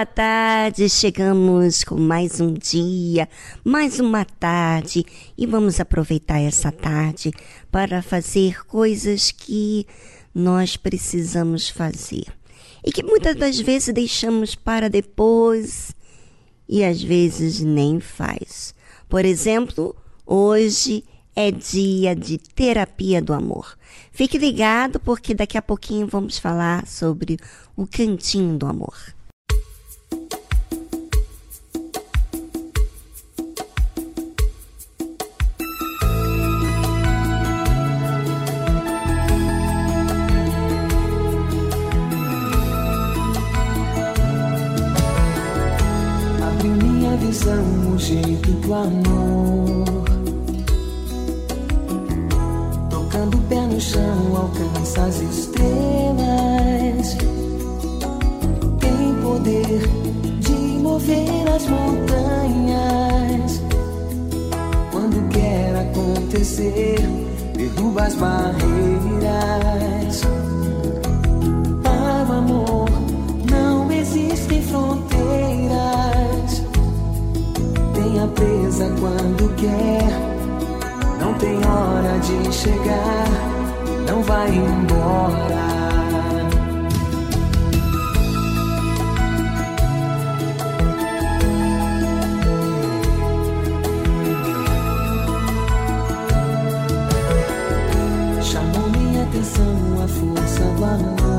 Boa tarde. Chegamos com mais um dia, mais uma tarde e vamos aproveitar essa tarde para fazer coisas que nós precisamos fazer e que muitas das vezes deixamos para depois e às vezes nem faz. Por exemplo, hoje é dia de terapia do amor. Fique ligado porque daqui a pouquinho vamos falar sobre o cantinho do amor. do amor. Tocando o pé no chão, alcança as estrelas. Tem poder de mover as montanhas. Quando quer acontecer, derruba as barreiras. Para o amor não existem fronteiras linha presa quando quer. Não tem hora de chegar, não vai embora. Chamou minha atenção a força do amor.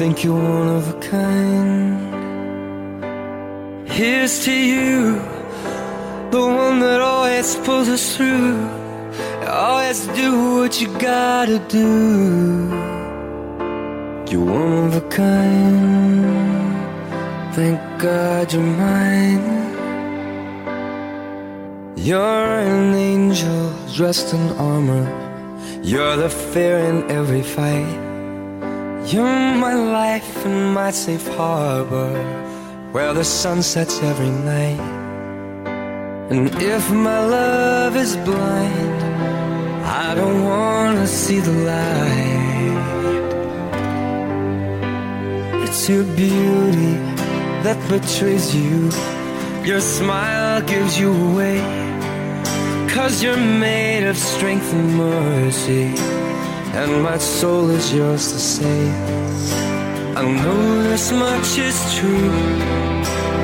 think you're one of a kind. Here's to you, the one that always pulls us through. Always do what you gotta do. You're one of a kind. Thank God you're mine. You're an angel dressed in armor. You're the fear in every fight. You're my life and my safe harbor, where the sun sets every night. And if my love is blind, I don't wanna see the light. It's your beauty that betrays you. Your smile gives you away. Cause you're made of strength and mercy. And my soul is yours to save. I know this much is true.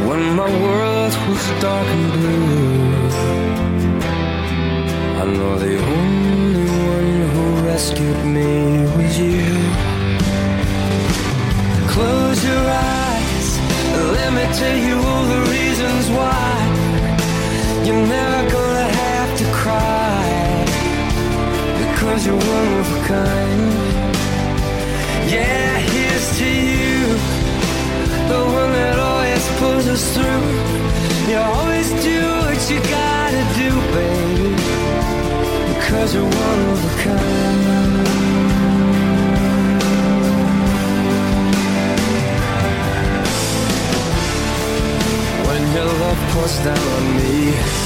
When my world was dark and blue, I know the only one who rescued me was you. Close your eyes, let me tell you all the reasons why you're never gonna because you're one of a kind. Yeah, here's to you, the one that always pulls us through. You always do what you gotta do, baby, because you're one of a kind. When your love pours down on me,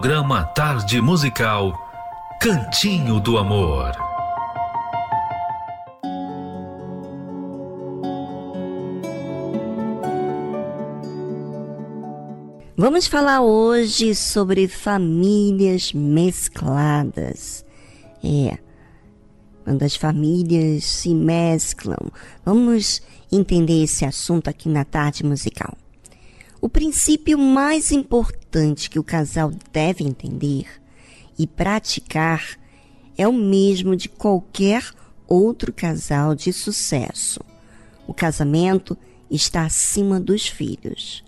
programa Tarde Musical, Cantinho do Amor. Vamos falar hoje sobre famílias mescladas. É, quando as famílias se mesclam. Vamos entender esse assunto aqui na tarde musical. O princípio mais importante que o casal deve entender e praticar é o mesmo de qualquer outro casal de sucesso. O casamento está acima dos filhos.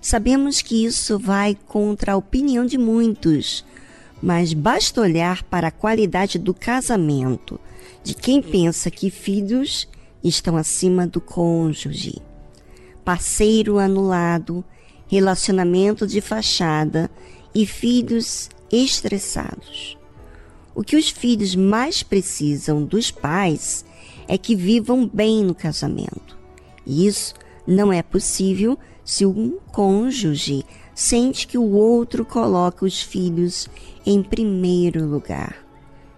Sabemos que isso vai contra a opinião de muitos, mas basta olhar para a qualidade do casamento de quem pensa que filhos estão acima do cônjuge. Parceiro anulado, relacionamento de fachada e filhos estressados. O que os filhos mais precisam dos pais é que vivam bem no casamento. E isso não é possível se um cônjuge sente que o outro coloca os filhos em primeiro lugar.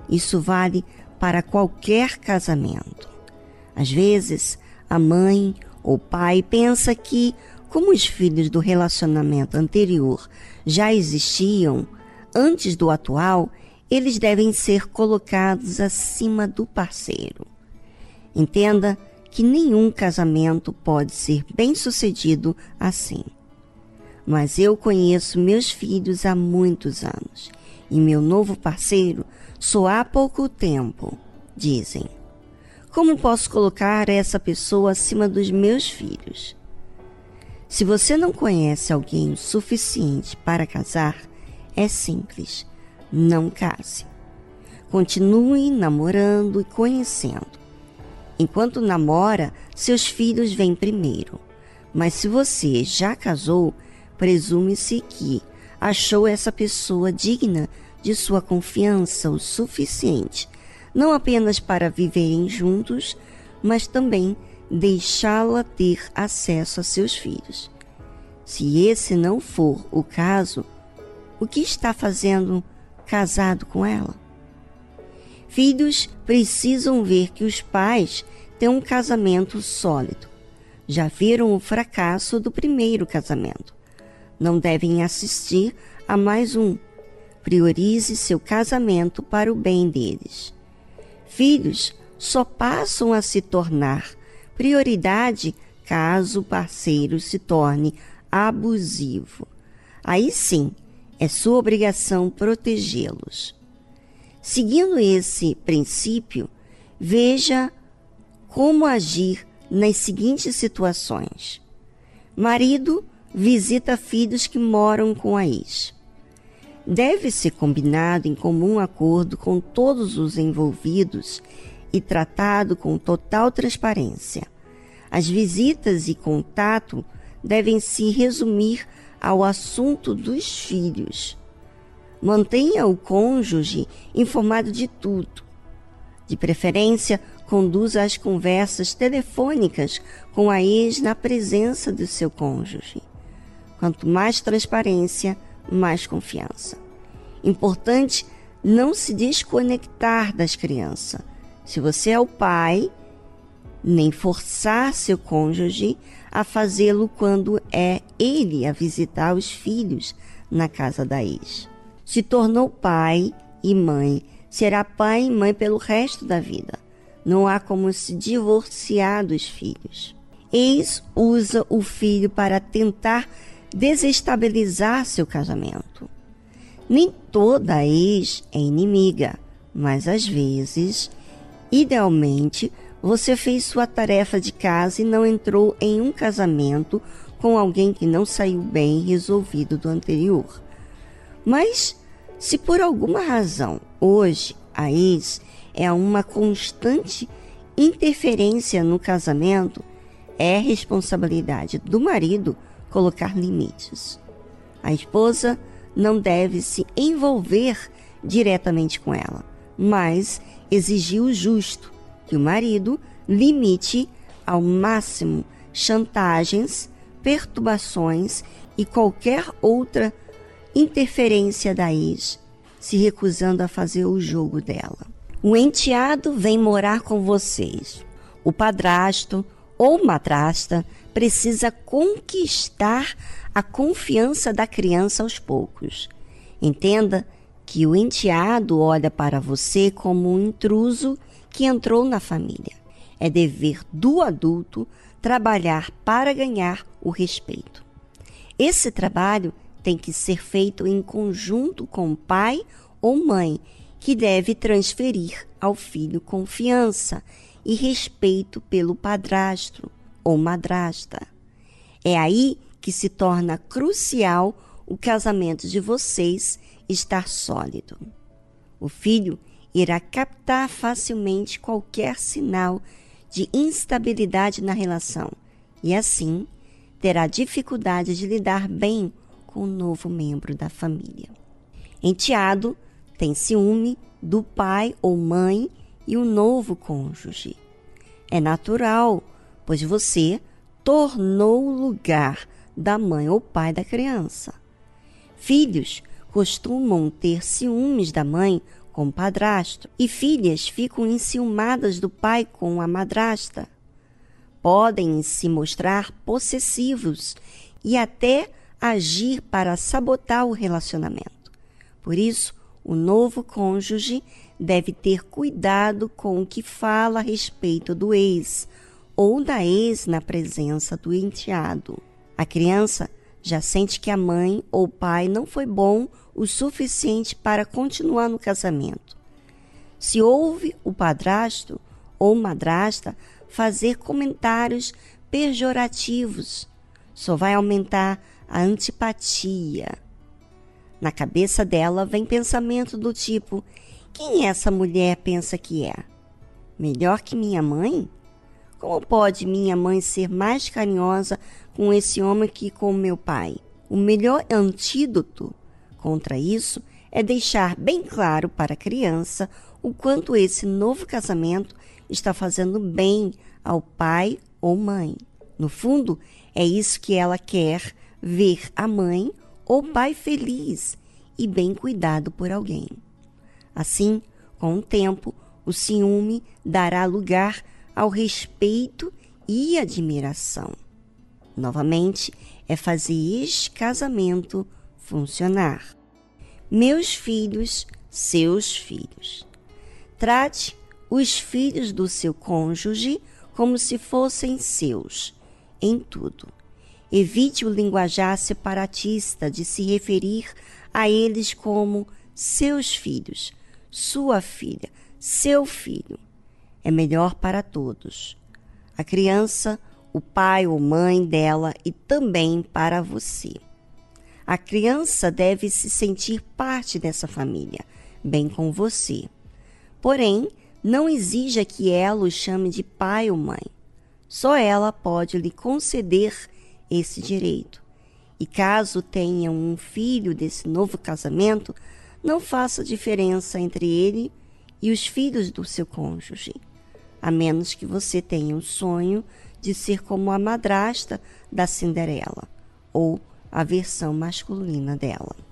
Isso vale para qualquer casamento. Às vezes, a mãe ou pai pensa que, como os filhos do relacionamento anterior já existiam antes do atual, eles devem ser colocados acima do parceiro. Entenda que nenhum casamento pode ser bem-sucedido assim. Mas eu conheço meus filhos há muitos anos e meu novo parceiro só há pouco tempo, dizem. Como posso colocar essa pessoa acima dos meus filhos? Se você não conhece alguém o suficiente para casar, é simples, não case. Continue namorando e conhecendo. Enquanto namora, seus filhos vêm primeiro. Mas se você já casou, presume-se que achou essa pessoa digna de sua confiança o suficiente, não apenas para viverem juntos, mas também deixá-la ter acesso a seus filhos. Se esse não for o caso, o que está fazendo casado com ela? Filhos precisam ver que os pais têm um casamento sólido. Já viram o fracasso do primeiro casamento. Não devem assistir a mais um. Priorize seu casamento para o bem deles. Filhos só passam a se tornar prioridade caso o parceiro se torne abusivo. Aí sim, é sua obrigação protegê-los. Seguindo esse princípio, veja como agir nas seguintes situações. Marido visita filhos que moram com a ex. Deve ser combinado em comum acordo com todos os envolvidos e tratado com total transparência. As visitas e contato devem se resumir ao assunto dos filhos. Mantenha o cônjuge informado de tudo. De preferência, conduza as conversas telefônicas com a ex na presença do seu cônjuge. Quanto mais transparência, mais confiança. Importante não se desconectar das crianças. Se você é o pai, nem forçar seu cônjuge a fazê-lo quando é ele a visitar os filhos na casa da ex. Se tornou pai e mãe, será pai e mãe pelo resto da vida. Não há como se divorciar dos filhos. Ex usa o filho para tentar desestabilizar seu casamento. Nem toda ex é inimiga, mas às vezes, idealmente, você fez sua tarefa de casa e não entrou em um casamento com alguém que não saiu bem resolvido do anterior. Mas, se por alguma razão hoje a ex é uma constante interferência no casamento, é responsabilidade do marido colocar limites. A esposa não deve se envolver diretamente com ela, mas exigir o justo que o marido limite ao máximo chantagens, perturbações e qualquer outra interferência da ex, se recusando a fazer o jogo dela. O enteado vem morar com vocês. O padrasto ou madrasta precisa conquistar a confiança da criança aos poucos. Entenda que o enteado olha para você como um intruso que entrou na família. É dever do adulto trabalhar para ganhar o respeito. Esse trabalho tem que ser feito em conjunto com o pai ou mãe, que deve transferir ao filho confiança e respeito pelo padrasto ou madrasta. É aí que se torna crucial o casamento de vocês estar sólido. O filho irá captar facilmente qualquer sinal de instabilidade na relação e, assim, terá dificuldade de lidar bem com o novo membro da família. Enteado tem ciúme do pai ou mãe e o novo cônjuge. É natural, pois você tornou o lugar da mãe ou pai da criança. Filhos costumam ter ciúmes da mãe com o padrasto, e filhas ficam enciumadas do pai com a madrasta. Podem se mostrar possessivos e até agir para sabotar o relacionamento. Por isso, o novo cônjuge deve ter cuidado com o que fala a respeito do ex ou da ex na presença do enteado. A criança já sente que a mãe ou pai não foi bom o suficiente para continuar no casamento. Se ouve o padrasto ou madrasta fazer comentários pejorativos, só vai aumentar a antipatia. Na cabeça dela vem pensamento do tipo: quem essa mulher pensa que é? Melhor que minha mãe? Como pode minha mãe ser mais carinhosa com esse homem que com meu pai? O melhor antídoto contra isso é deixar bem claro para a criança o quanto esse novo casamento está fazendo bem ao pai ou mãe. No fundo, é isso que ela quer ver a mãe ou pai feliz e bem cuidado por alguém. Assim, com o tempo, o ciúme dará lugar ao respeito e admiração. Novamente, é fazer este casamento funcionar. Meus filhos, seus filhos. Trate os filhos do seu cônjuge como se fossem seus, em tudo. Evite o linguajar separatista de se referir a eles como seus filhos, sua filha, seu filho. É melhor para todos. A criança, o pai ou mãe dela e também para você. A criança deve se sentir parte dessa família, bem com você. Porém, não exija que ela o chame de pai ou mãe. Só ela pode lhe conceder esse direito. E caso tenha um filho desse novo casamento, não faça diferença entre ele e os filhos do seu cônjuge, a menos que você tenha o sonho de ser como a madrasta da Cinderela ou a versão masculina dela.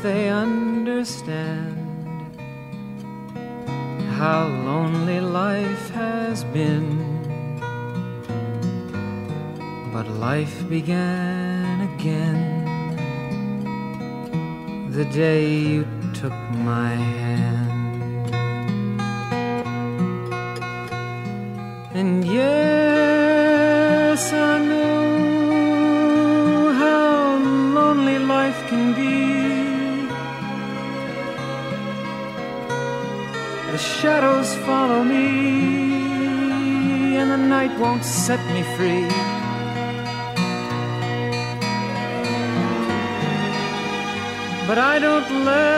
They understand how lonely life has been. But life began again the day set me free. But I don't let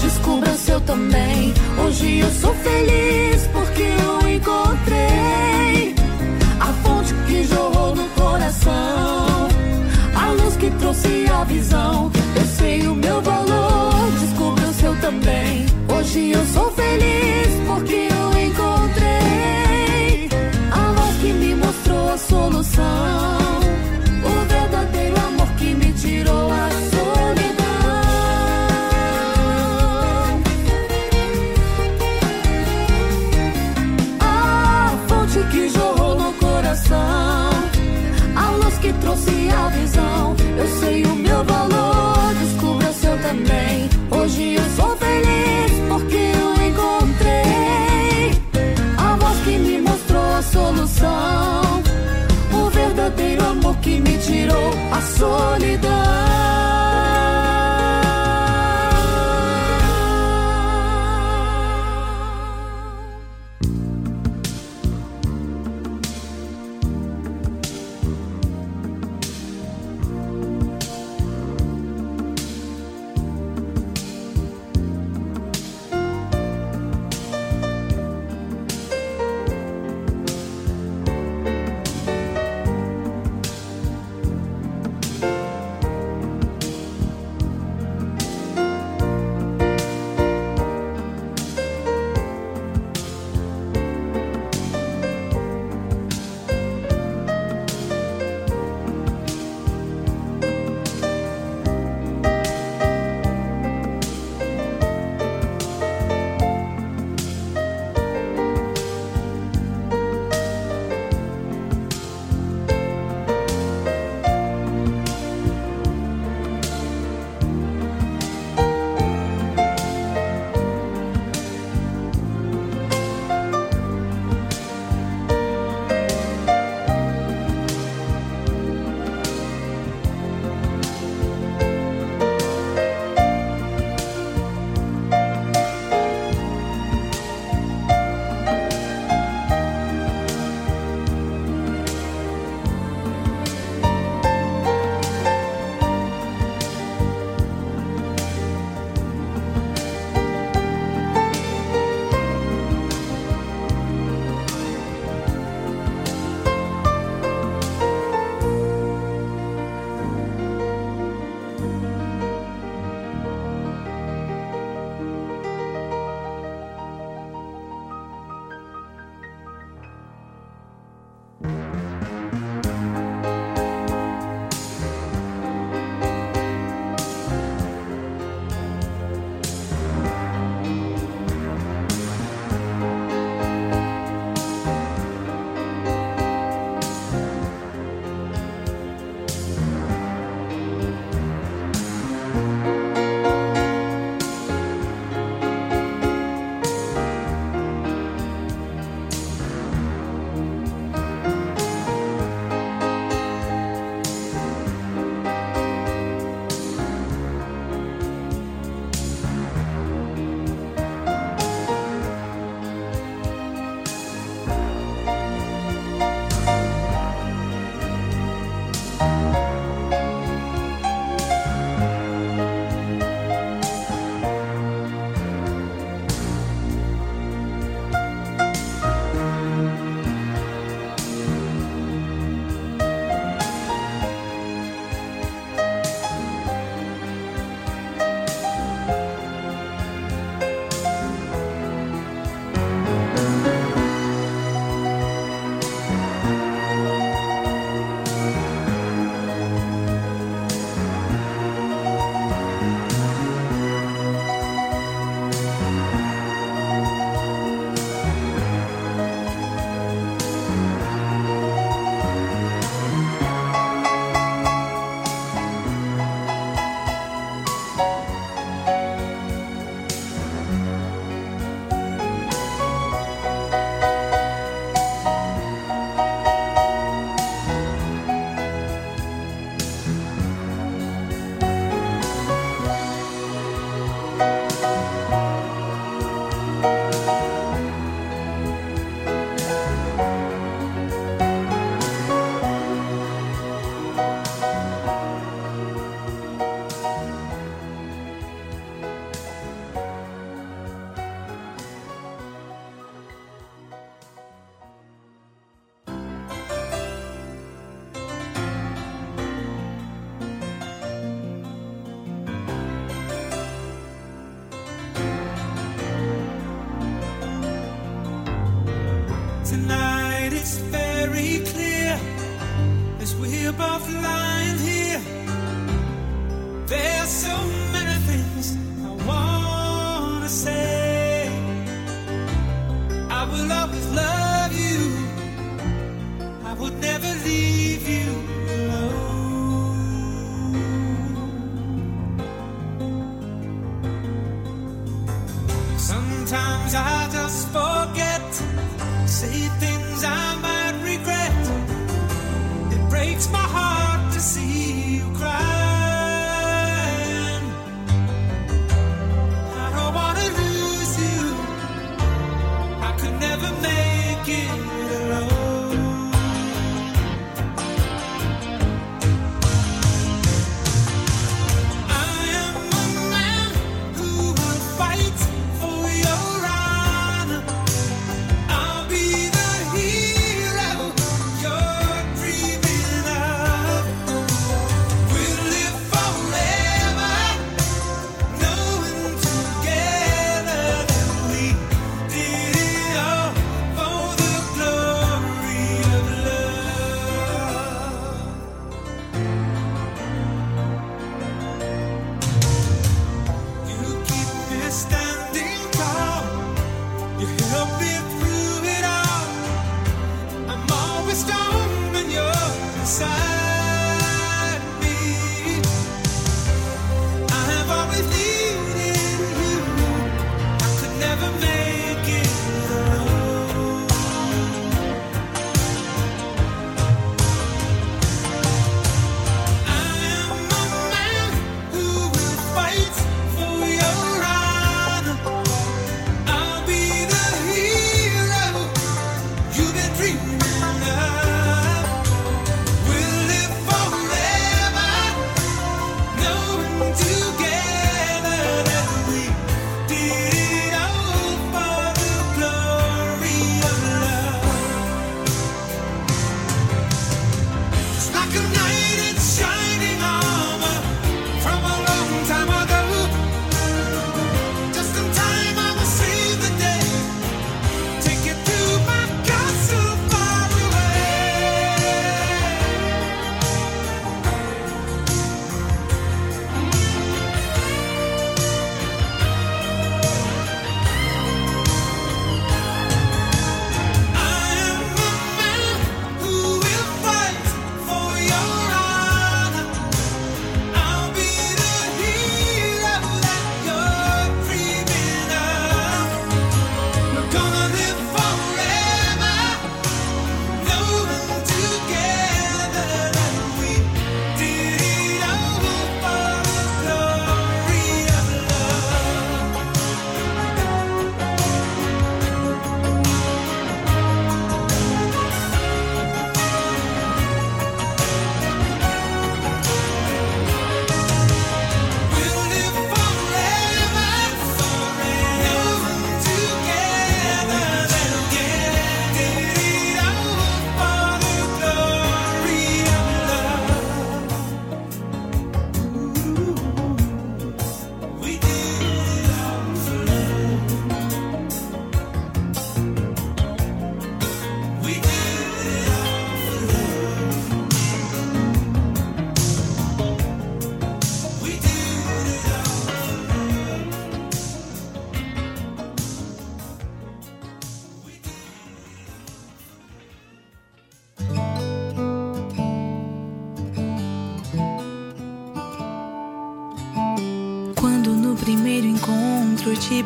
seu também. Hoje eu sou feliz porque eu encontrei a fonte que jorrou no coração, a luz que trouxe a visão. Eu sei o meu valor, descubra o seu também. Hoje eu sou feliz porque eu encontrei a voz que me mostrou a solução, trouxe a visão. Eu sei o meu valor, descubra o seu também. Hoje eu sou feliz porque eu encontrei a voz que me mostrou a solução, o verdadeiro amor que me tirou a solidão.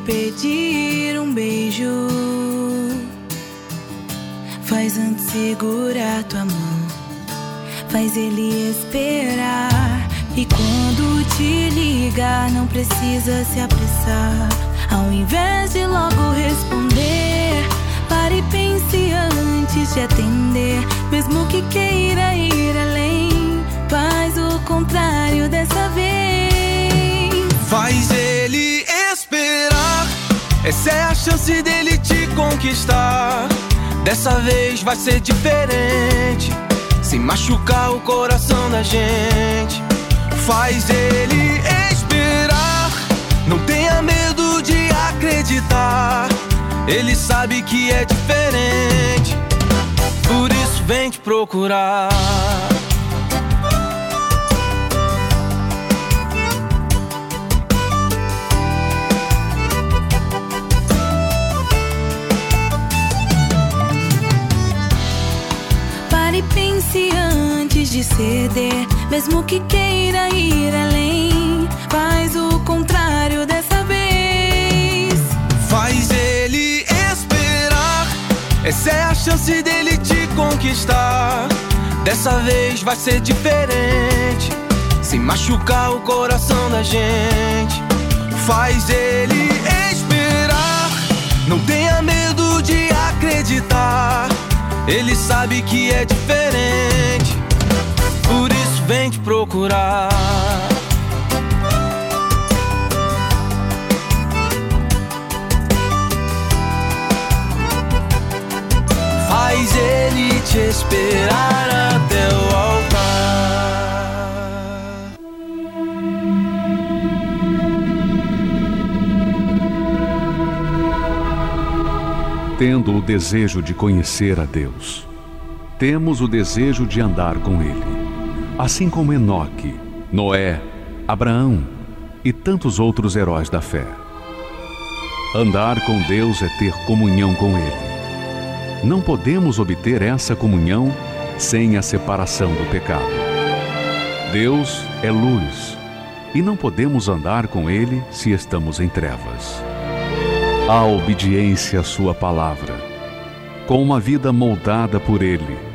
pedir um beijo. Faz antes segurar tua mão, faz ele esperar. E quando te ligar, não precisa se apressar. Ao invés de logo responder, pare e pense antes de atender. Mesmo que queira ir além, faz o contrário dessa vez. Essa é a chance dele te conquistar. Dessa vez vai ser diferente. Sem machucar o coração da gente, faz ele esperar. Não tenha medo de acreditar. Ele sabe que é diferente. Por isso vem te procurar. De ceder, mesmo que queira ir além. Faz o contrário dessa vez. Faz ele esperar. Essa é a chance dele te conquistar. Dessa vez vai ser diferente. Sem machucar o coração da gente. Faz ele esperar. Não tenha medo de acreditar. Ele sabe que é diferente. Vem te procurar. Faz ele te esperar até o altar. Tendo o desejo de conhecer a Deus, temos o desejo de andar com Ele, assim como Enoque, Noé, Abraão e tantos outros heróis da fé. Andar com Deus é ter comunhão com Ele. Não podemos obter essa comunhão sem a separação do pecado. Deus é luz e não podemos andar com Ele se estamos em trevas. A obediência à Sua palavra, com uma vida moldada por Ele,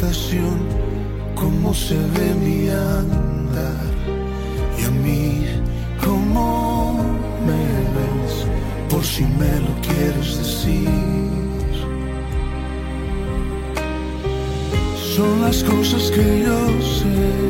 Tu habitación, cómo se ve mi andar. Y a mí, cómo me ves, por si me lo quieres decir. Son las cosas que yo sé.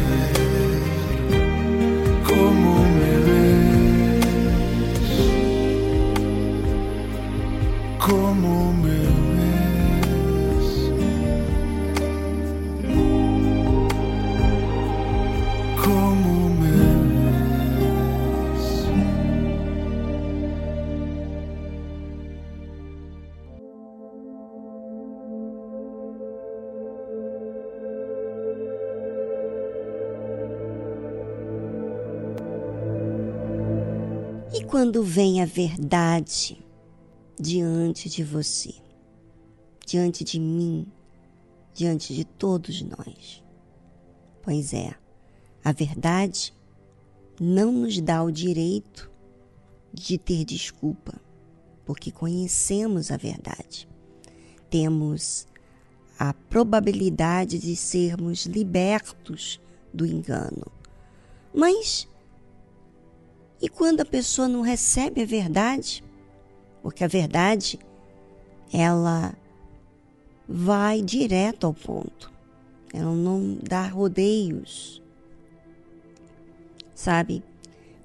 quando vem a verdade diante de você, diante de mim, diante de todos nós? Pois é, a verdade não nos dá o direito de ter desculpa, porque conhecemos a verdade. Temos a probabilidade de sermos libertos do engano. Mas e quando a pessoa não recebe a verdade? Porque a verdade, ela vai direto ao ponto. Ela não dá rodeios. Sabe?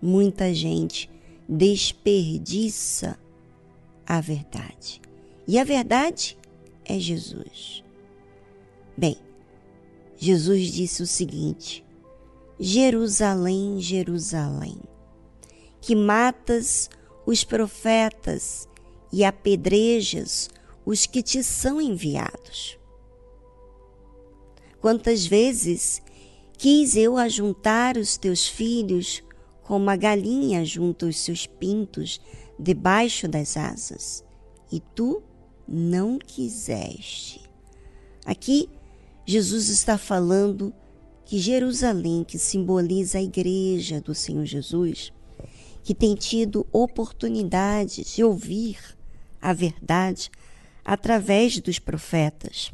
Muita gente desperdiça a verdade. E a verdade é Jesus. Bem, Jesus disse o seguinte: Jerusalém, Jerusalém, que matas os profetas e apedrejas os que te são enviados. Quantas vezes quis eu ajuntar os teus filhos como a galinha junta os seus pintos debaixo das asas, e tu não quiseste. Aqui, Jesus está falando que Jerusalém, que simboliza a igreja do Senhor Jesus, que tem tido oportunidade de ouvir a verdade através dos profetas,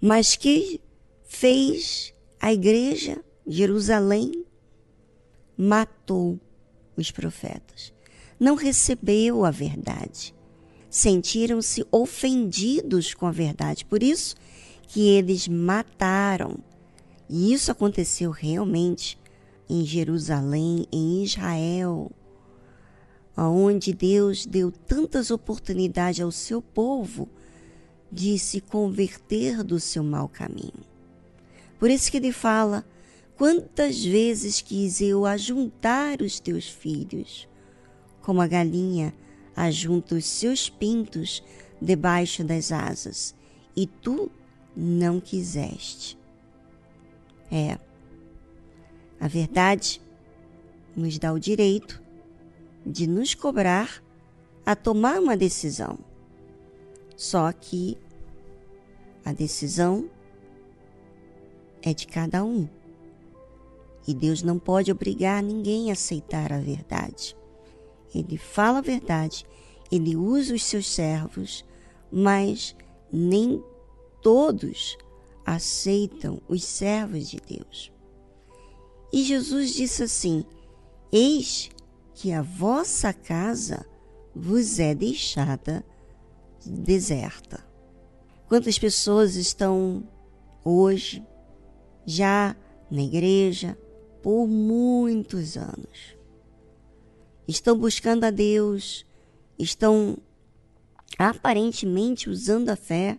mas que fez a igreja Jerusalém matou os profetas, não recebeu a verdade, sentiram-se ofendidos com a verdade, por isso que eles mataram. E isso aconteceu realmente em Jerusalém, em Israel, onde Deus deu tantas oportunidades ao seu povo de se converter do seu mau caminho. Por isso que ele fala: quantas vezes quis eu ajuntar os teus filhos, como a galinha ajunta os seus pintos debaixo das asas, e tu não quiseste. É, a verdade nos dá o direito de nos cobrar a tomar uma decisão. Só que a decisão é de cada um. E Deus não pode obrigar ninguém a aceitar a verdade. Ele fala a verdade, ele usa os seus servos, mas nem todos aceitam os servos de Deus. E Jesus disse assim: Eis que a vossa casa vos é deixada deserta. Quantas pessoas estão hoje já na igreja por muitos anos? Estão buscando a Deus, estão aparentemente usando a fé,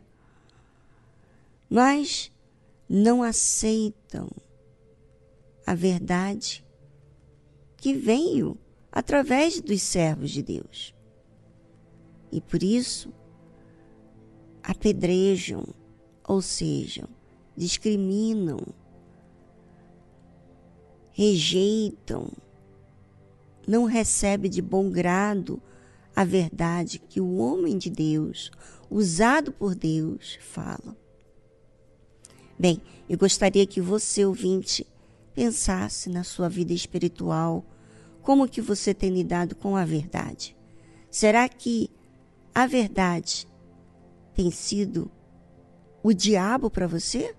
mas não aceitam a verdade que veio através dos servos de Deus. E por isso apedrejam, ou seja, discriminam, rejeitam, não recebe de bom grado a verdade que o homem de Deus, usado por Deus, fala. Bem, eu gostaria que você, ouvinte, pensasse na sua vida espiritual, como que você tem lidado com a verdade. Será que a verdade tem sido o diabo para você?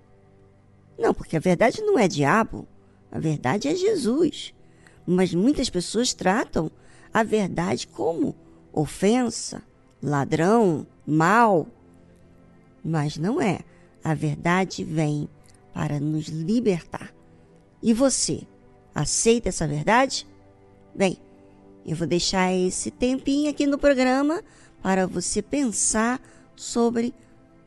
Não, porque a verdade não é diabo, a verdade é Jesus. Mas muitas pessoas tratam a verdade como ofensa, ladrão, mal. Mas não é. A verdade vem para nos libertar. E você, aceita essa verdade? Bem, eu vou deixar esse tempinho aqui no programa para você pensar sobre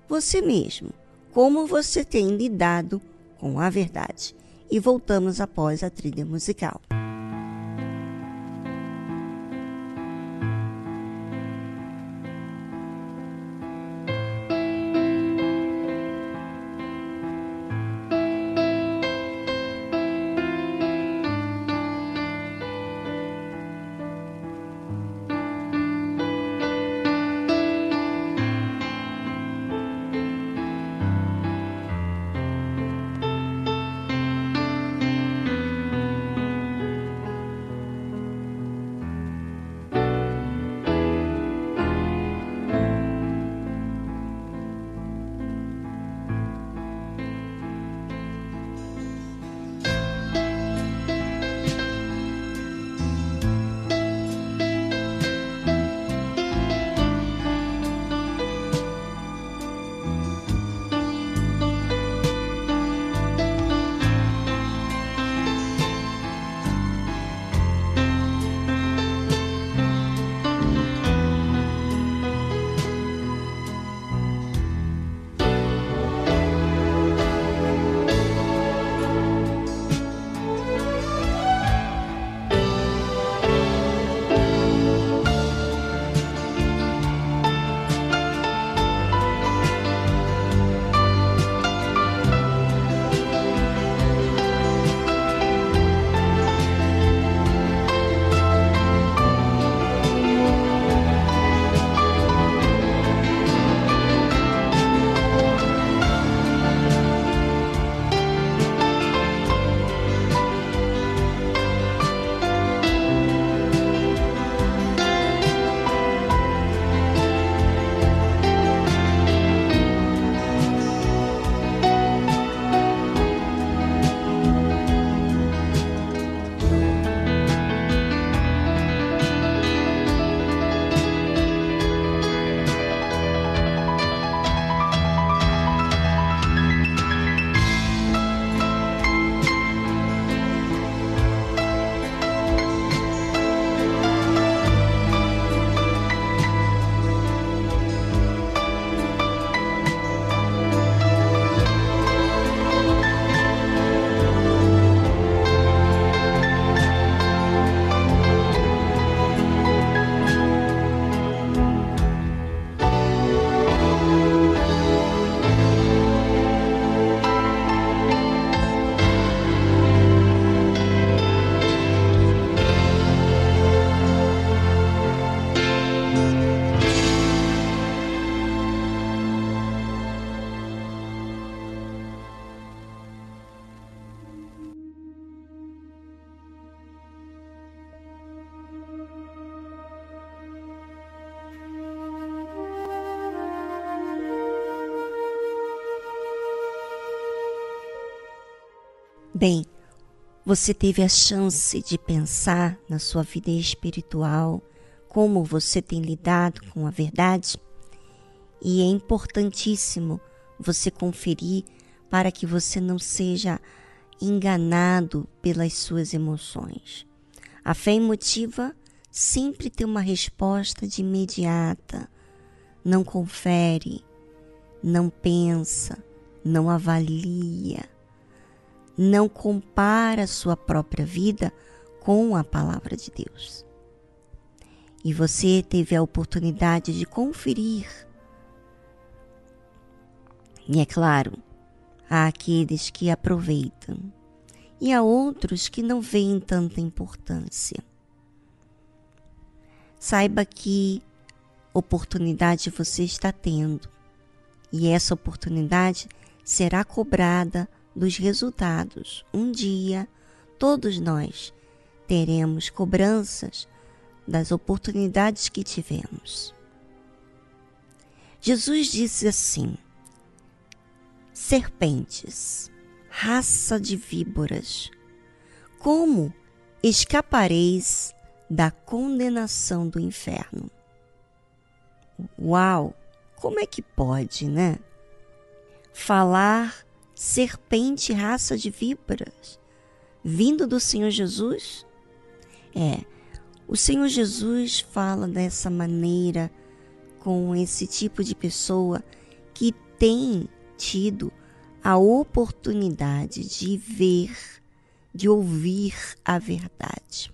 você mesmo, como você tem lidado com a verdade. E voltamos após a trilha musical. Bem, você teve a chance de pensar na sua vida espiritual, como você tem lidado com a verdade? E é importantíssimo você conferir para que você não seja enganado pelas suas emoções. A fé emotiva sempre tem uma resposta de imediata. Não confere, não pensa, não avalia, não compara sua própria vida com a palavra de Deus. E você teve a oportunidade de conferir. E é claro, há aqueles que aproveitam e há outros que não veem tanta importância. Saiba que oportunidade você está tendo e essa oportunidade será cobrada dos resultados. Um dia, todos nós teremos cobranças das oportunidades que tivemos. Jesus disse assim: Serpentes, raça de víboras, como escapareis da condenação do inferno? Uau! Como é que pode, né? Falar serpente, raça de víboras, vindo do Senhor Jesus? É, o Senhor Jesus fala dessa maneira com esse tipo de pessoa que tem tido a oportunidade de ver, de ouvir a verdade.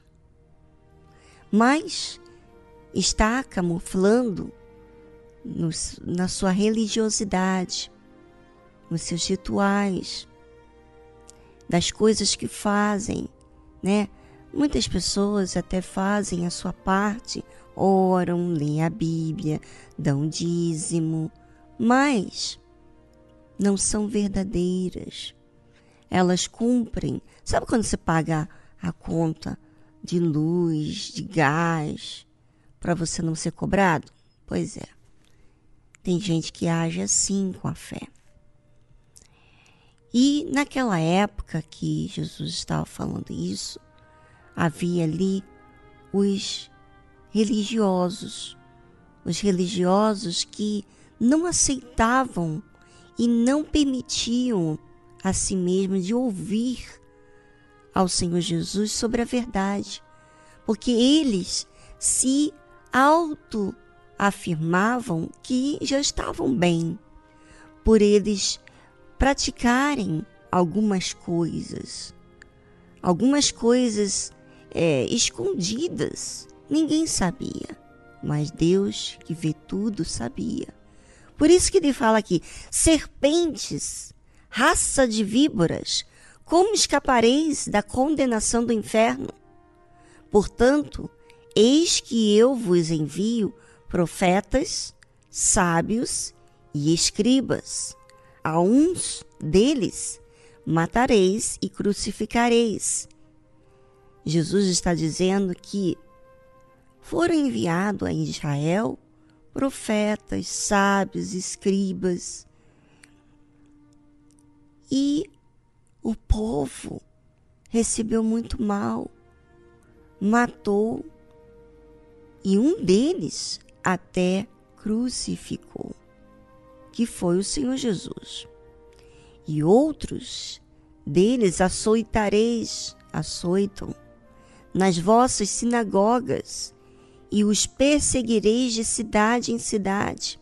Mas está camuflando no, na sua religiosidade, nos seus rituais, das coisas que fazem, né? Muitas pessoas até fazem a sua parte, oram, leem a Bíblia, dão dízimo, mas não são verdadeiras. Elas cumprem. Sabe quando você paga a conta de luz, de gás, para você não ser cobrado? Pois é. Tem gente que age assim com a fé. E naquela época que Jesus estava falando isso, havia ali os religiosos, os religiosos que não aceitavam e não permitiam a si mesmos de ouvir ao Senhor Jesus sobre a verdade, porque eles se auto afirmavam que já estavam bem. Por eles praticarem algumas coisas, algumas coisas é, escondidas. Ninguém sabia, mas Deus, que vê tudo, sabia. Por isso que ele fala aqui: serpentes, raça de víboras, como escapareis da condenação do inferno? Portanto, eis que eu vos envio profetas, sábios e escribas. A uns deles matareis e crucificareis. Jesus está dizendo que foram enviados a Israel profetas, sábios, escribas. E o povo recebeu muito mal, matou, e um deles até crucificou, que foi o Senhor Jesus. E outros deles açoitareis, açoitam, nas vossas sinagogas, e os perseguireis de cidade em cidade.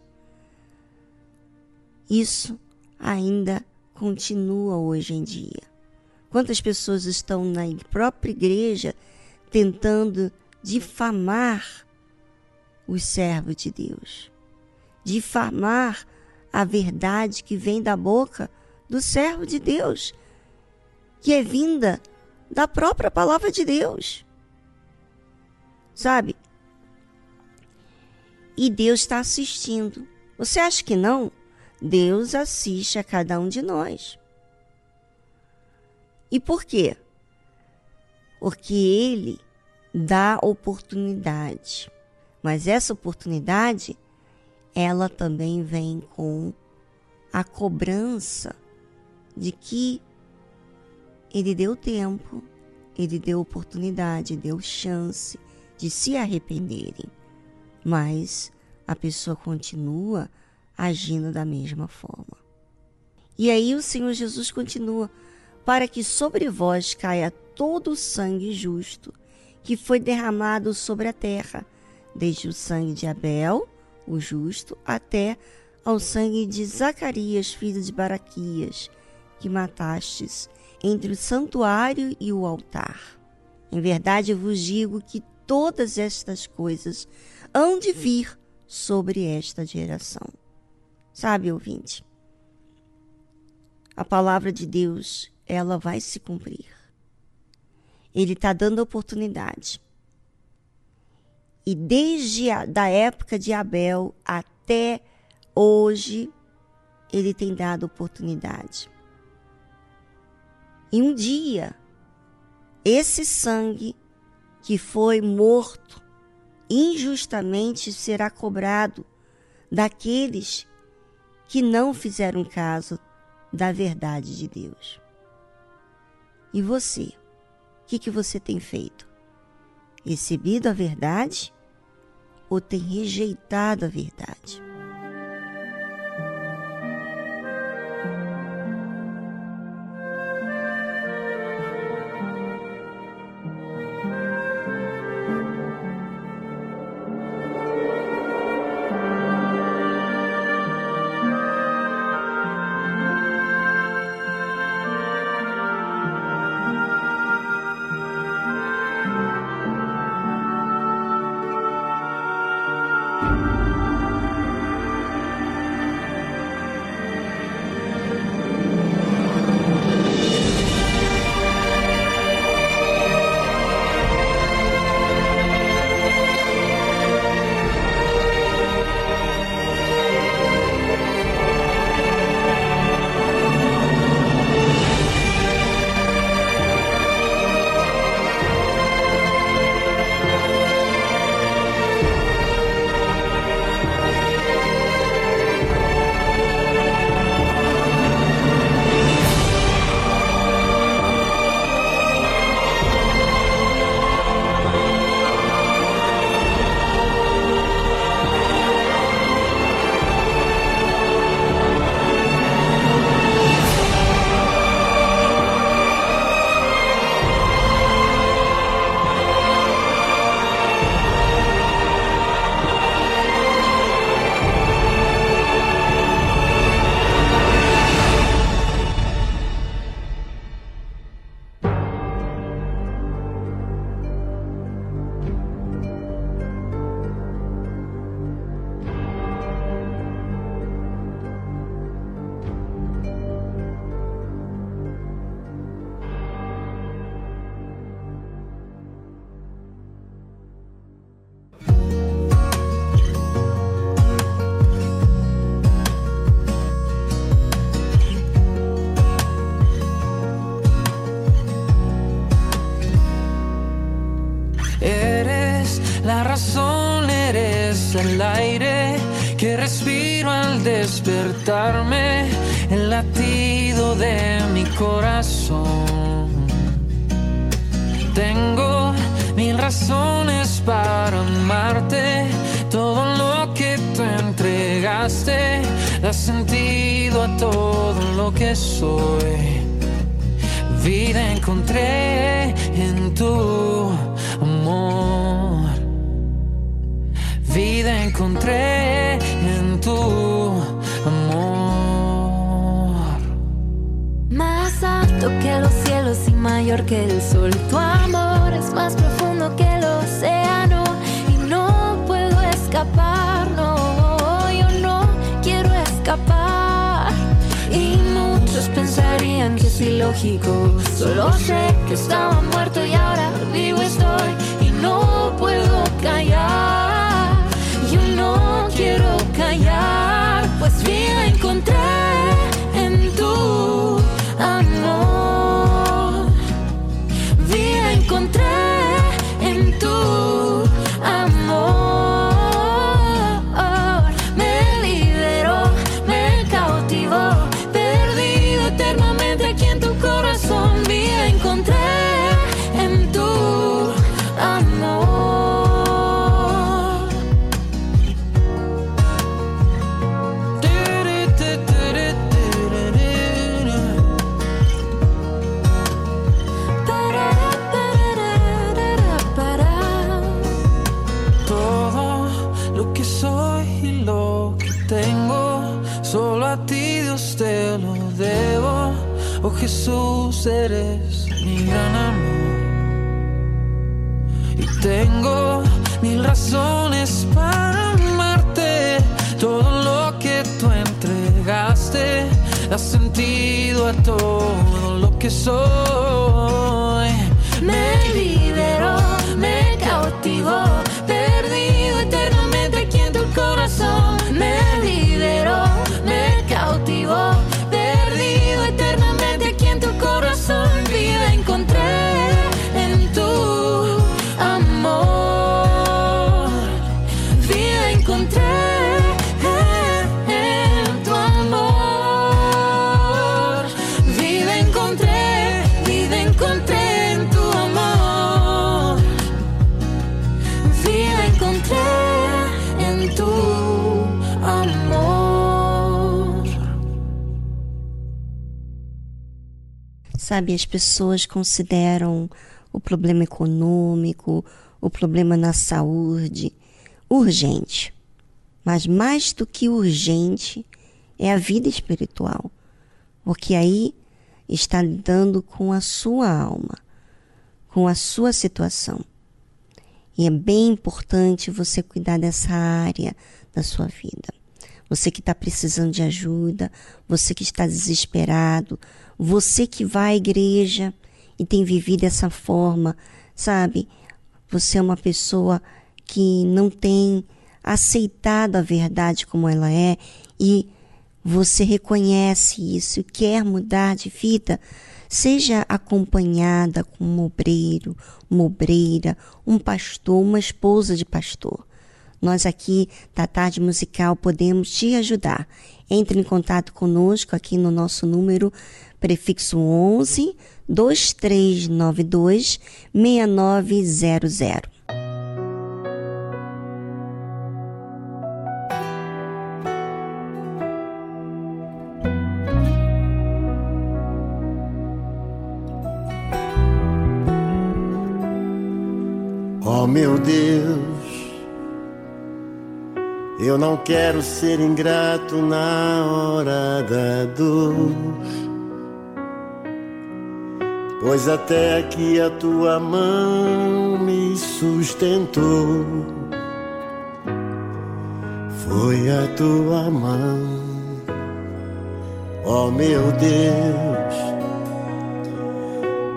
Isso ainda continua hoje em dia. Quantas pessoas estão na própria igreja tentando difamar os servos de Deus, difamar a verdade que vem da boca do servo de Deus, que é vinda da própria palavra de Deus. Sabe? E Deus está assistindo. Você acha que não? Deus assiste a cada um de nós. E por quê? Porque Ele dá oportunidade. Mas essa oportunidade, ela também vem com a cobrança de que ele deu tempo, ele deu oportunidade, deu chance de se arrependerem. Mas a pessoa continua agindo da mesma forma. E aí o Senhor Jesus continua: para que sobre vós caia todo o sangue justo que foi derramado sobre a terra, desde o sangue de Abel, o justo, até ao sangue de Zacarias, filho de Baraquias, que matastes entre o santuário e o altar. Em verdade vos digo que todas estas coisas hão de vir sobre esta geração. Sabe, ouvinte? A palavra de Deus, ela vai se cumprir. Ele está dando oportunidade. E desde a da época de Abel até hoje, ele tem dado oportunidade. E um dia, esse sangue que foi morto injustamente será cobrado daqueles que não fizeram caso da verdade de Deus. E você? O que, que você tem feito? Recebido a verdade ou tem rejeitado a verdade? Soy. Vida encontré en tu amor. Vida encontré en tu amor. Más alto que los cielos y mayor que el sol. Tu amor es más profundo que el océano y no puedo escapar. No, yo no quiero escapar. Pensarían que es ilógico. Solo sé que estaba muerto y ahora vivo estoy y no puedo callar. Yo no quiero callar, pues vida encontré Jesús, eres mi gran amor. Y tengo mil razones para amarte. Todo lo que tú entregaste da sentido a todo lo que soy. Sabe, as pessoas consideram o problema econômico, o problema na saúde urgente. Mas mais do que urgente é a vida espiritual. Porque aí está lidando com a sua alma, com a sua situação. E é bem importante você cuidar dessa área da sua vida. Você que está precisando de ajuda, você que está desesperado, você que vai à igreja e tem vivido dessa forma, sabe? Você é uma pessoa que não tem aceitado a verdade como ela é e você reconhece isso e quer mudar de vida, seja acompanhada com um obreiro, uma obreira, um pastor, uma esposa de pastor. Nós aqui da Tarde Musical podemos te ajudar. Entre em contato conosco aqui no nosso número prefixo 11 2392 6900. Oh meu Deus, eu não quero ser ingrato na hora da dor, pois até aqui a tua mão me sustentou. Foi a tua mão, oh meu Deus.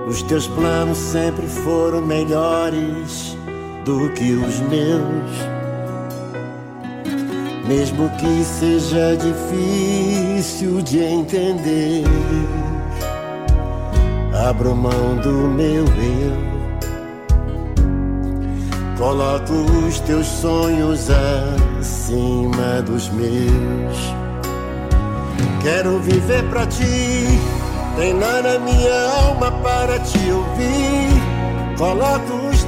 Os teus planos sempre foram melhores do que os meus. Mesmo que seja difícil de entender, abro mão do meu eu. Coloco os teus sonhos acima dos meus. Quero viver pra ti Treinar a minha alma para te ouvir. Coloco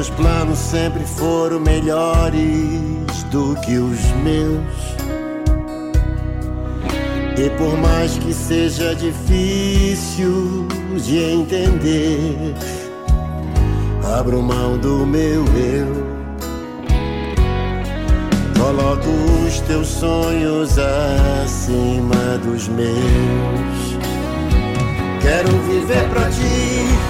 Os teus planos sempre foram melhores do que os meus. E por mais que seja difícil de entender, abro mão do meu eu. Coloco os teus sonhos acima dos meus. Quero viver pra ti,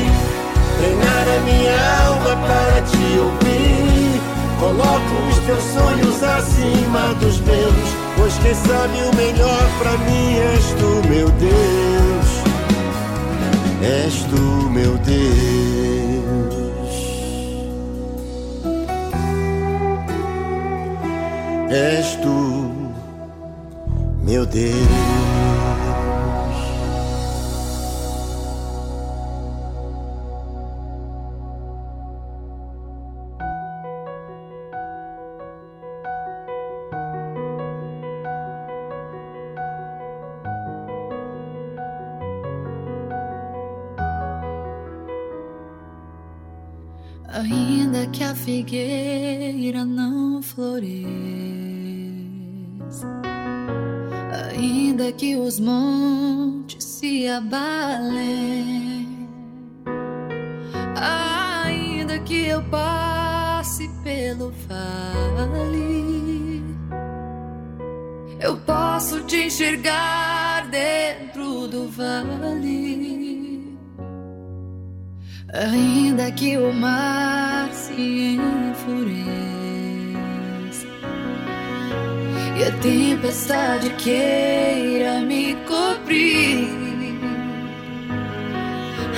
treinar a minha alma para te ouvir. Coloco os teus sonhos acima dos meus, pois quem sabe o melhor pra mim és tu, meu Deus. És tu, meu Deus. És tu, meu Deus. Figueira não floresça, ainda que os montes se abalem, ainda que eu passe pelo vale, eu posso te enxergar dentro do vale. Ainda que o mar se enfureça e a tempestade queira me cobrir,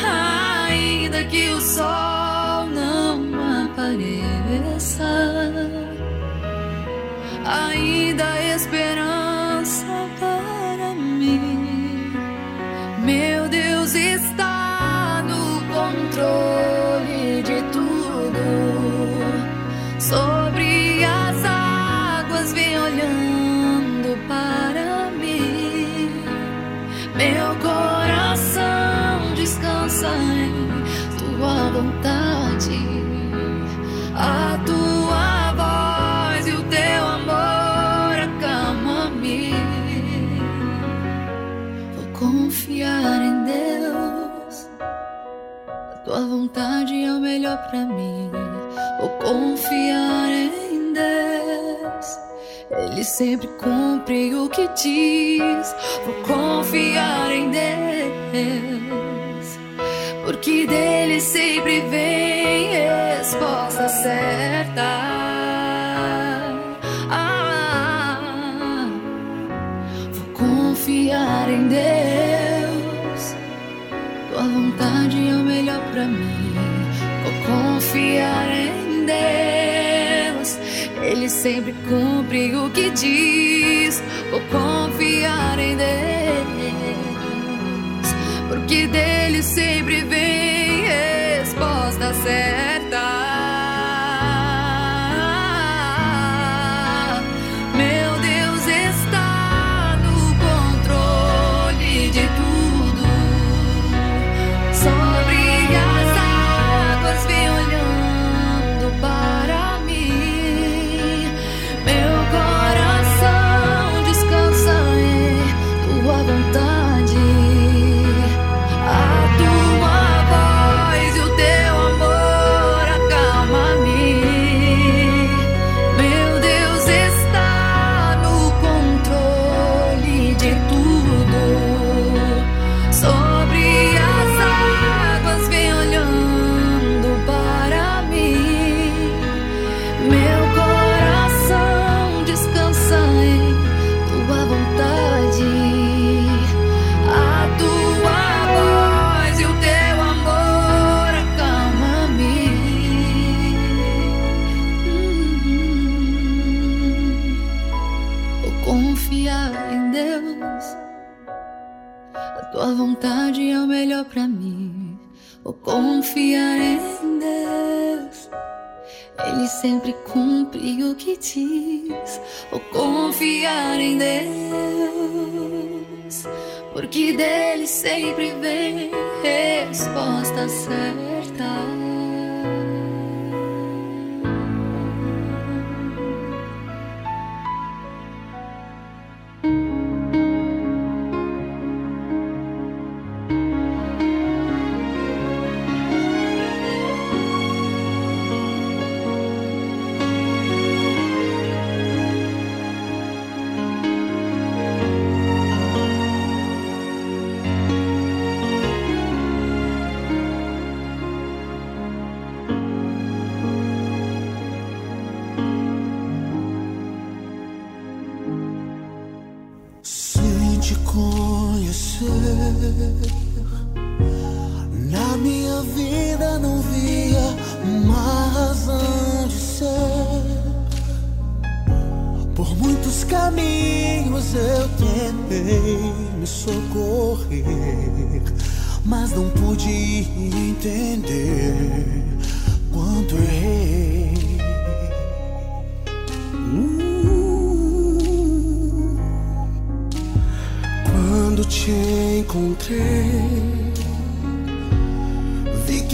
ainda que o sol não apareça, ainda há vontade é o melhor pra mim. Vou confiar em Deus. Ele sempre cumpre o que diz. Vou confiar em Deus. Porque dele sempre vem resposta certa. Ah, confiar em Deus. Tua vontade é pra mim. Vou confiar em Deus. Ele sempre cumpre o que diz. Vou confiar em Deus. Porque dele sempre vem resposta certa. Sempre cumpre o que diz. Vou confiar em Deus. Porque dele sempre vem resposta certa.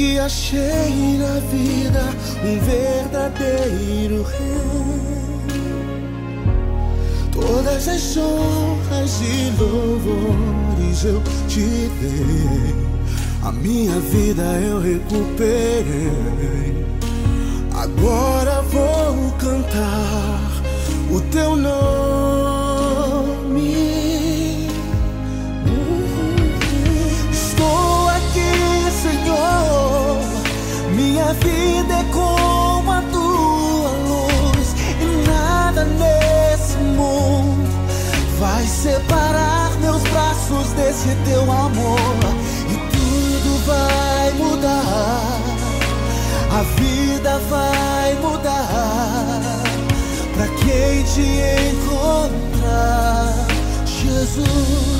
Que achei na vida um verdadeiro rei. Todas as honras e louvores eu te dei. A minha vida eu recuperei. Agora vou cantar o teu nome. Minha vida é como a tua luz. E nada nesse mundo vai separar meus braços desse teu amor. E tudo vai mudar. A vida vai mudar pra quem te encontrar, Jesus.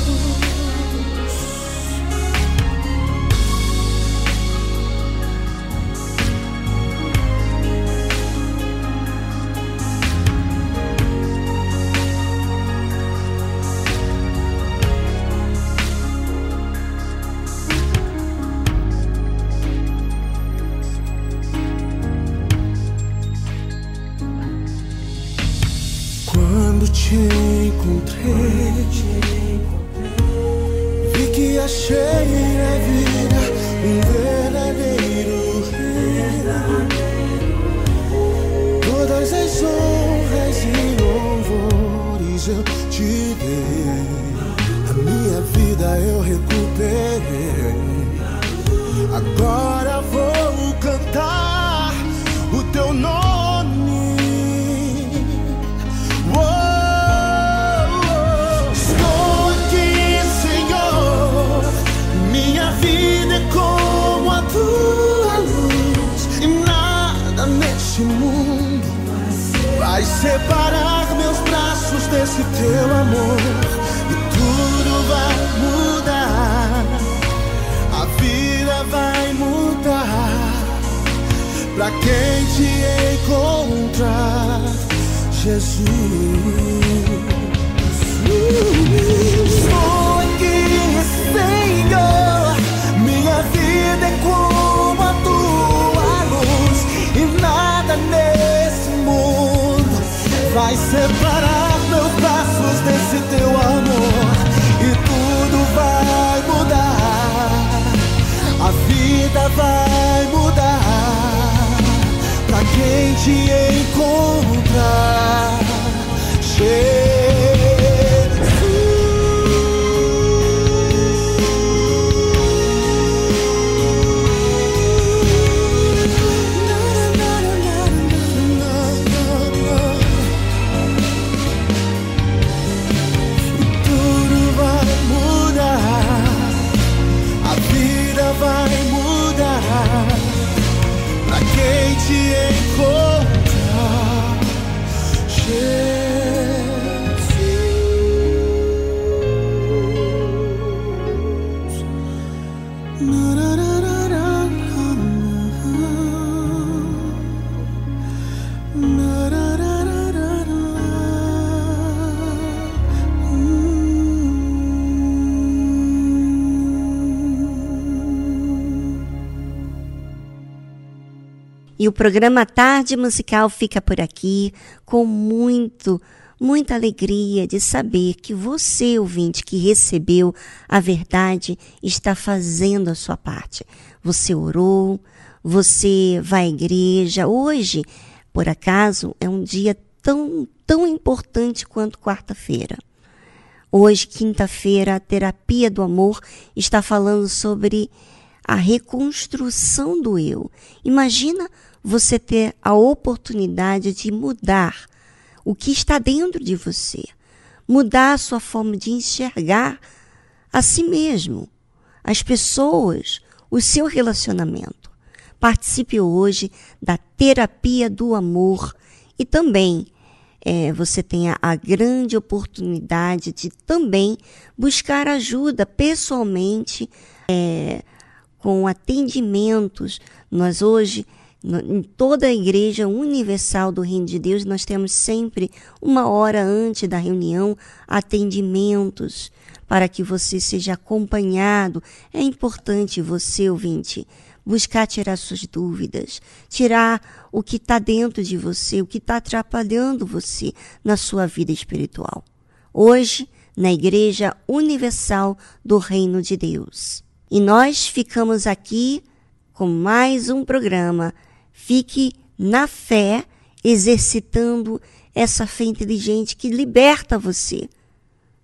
O programa Tarde Musical fica por aqui com muito, muita alegria de saber que você, ouvinte, que recebeu a verdade, está fazendo a sua parte. Você orou, você vai à igreja. Hoje, por acaso, é um dia tão, tão importante quanto quarta-feira. Hoje, quinta-feira, a terapia do amor está falando sobre a reconstrução do eu. Imagina você ter a oportunidade de mudar o que está dentro de você. mudar a sua forma de enxergar a si mesmo, as pessoas, o seu relacionamento. Participe hoje da terapia do amor e também é, você tenha a grande oportunidade de também buscar ajuda pessoalmente é, com atendimentos. Nós hoje, em toda a Igreja Universal do Reino de Deus, nós temos sempre uma hora antes da reunião atendimentos para que você seja acompanhado. É importante você, ouvinte, buscar tirar suas dúvidas, tirar o que está dentro de você, o que está atrapalhando você na sua vida espiritual. Hoje, na Igreja Universal do Reino de Deus. E nós ficamos aqui com mais um programa. Fique na fé, exercitando essa fé inteligente que liberta você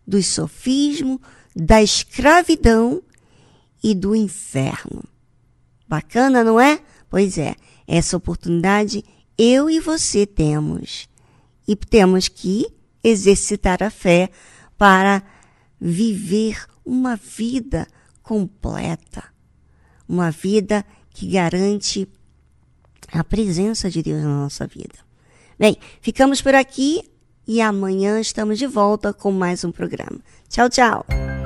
do sofismo, da escravidão e do inferno. Bacana, não é? Pois é, essa oportunidade eu e você temos. E temos que exercitar a fé para viver uma vida completa. Uma vida que garante a presença de Deus na nossa vida. Bem, ficamos por aqui e amanhã estamos de volta com mais um programa. Tchau, tchau!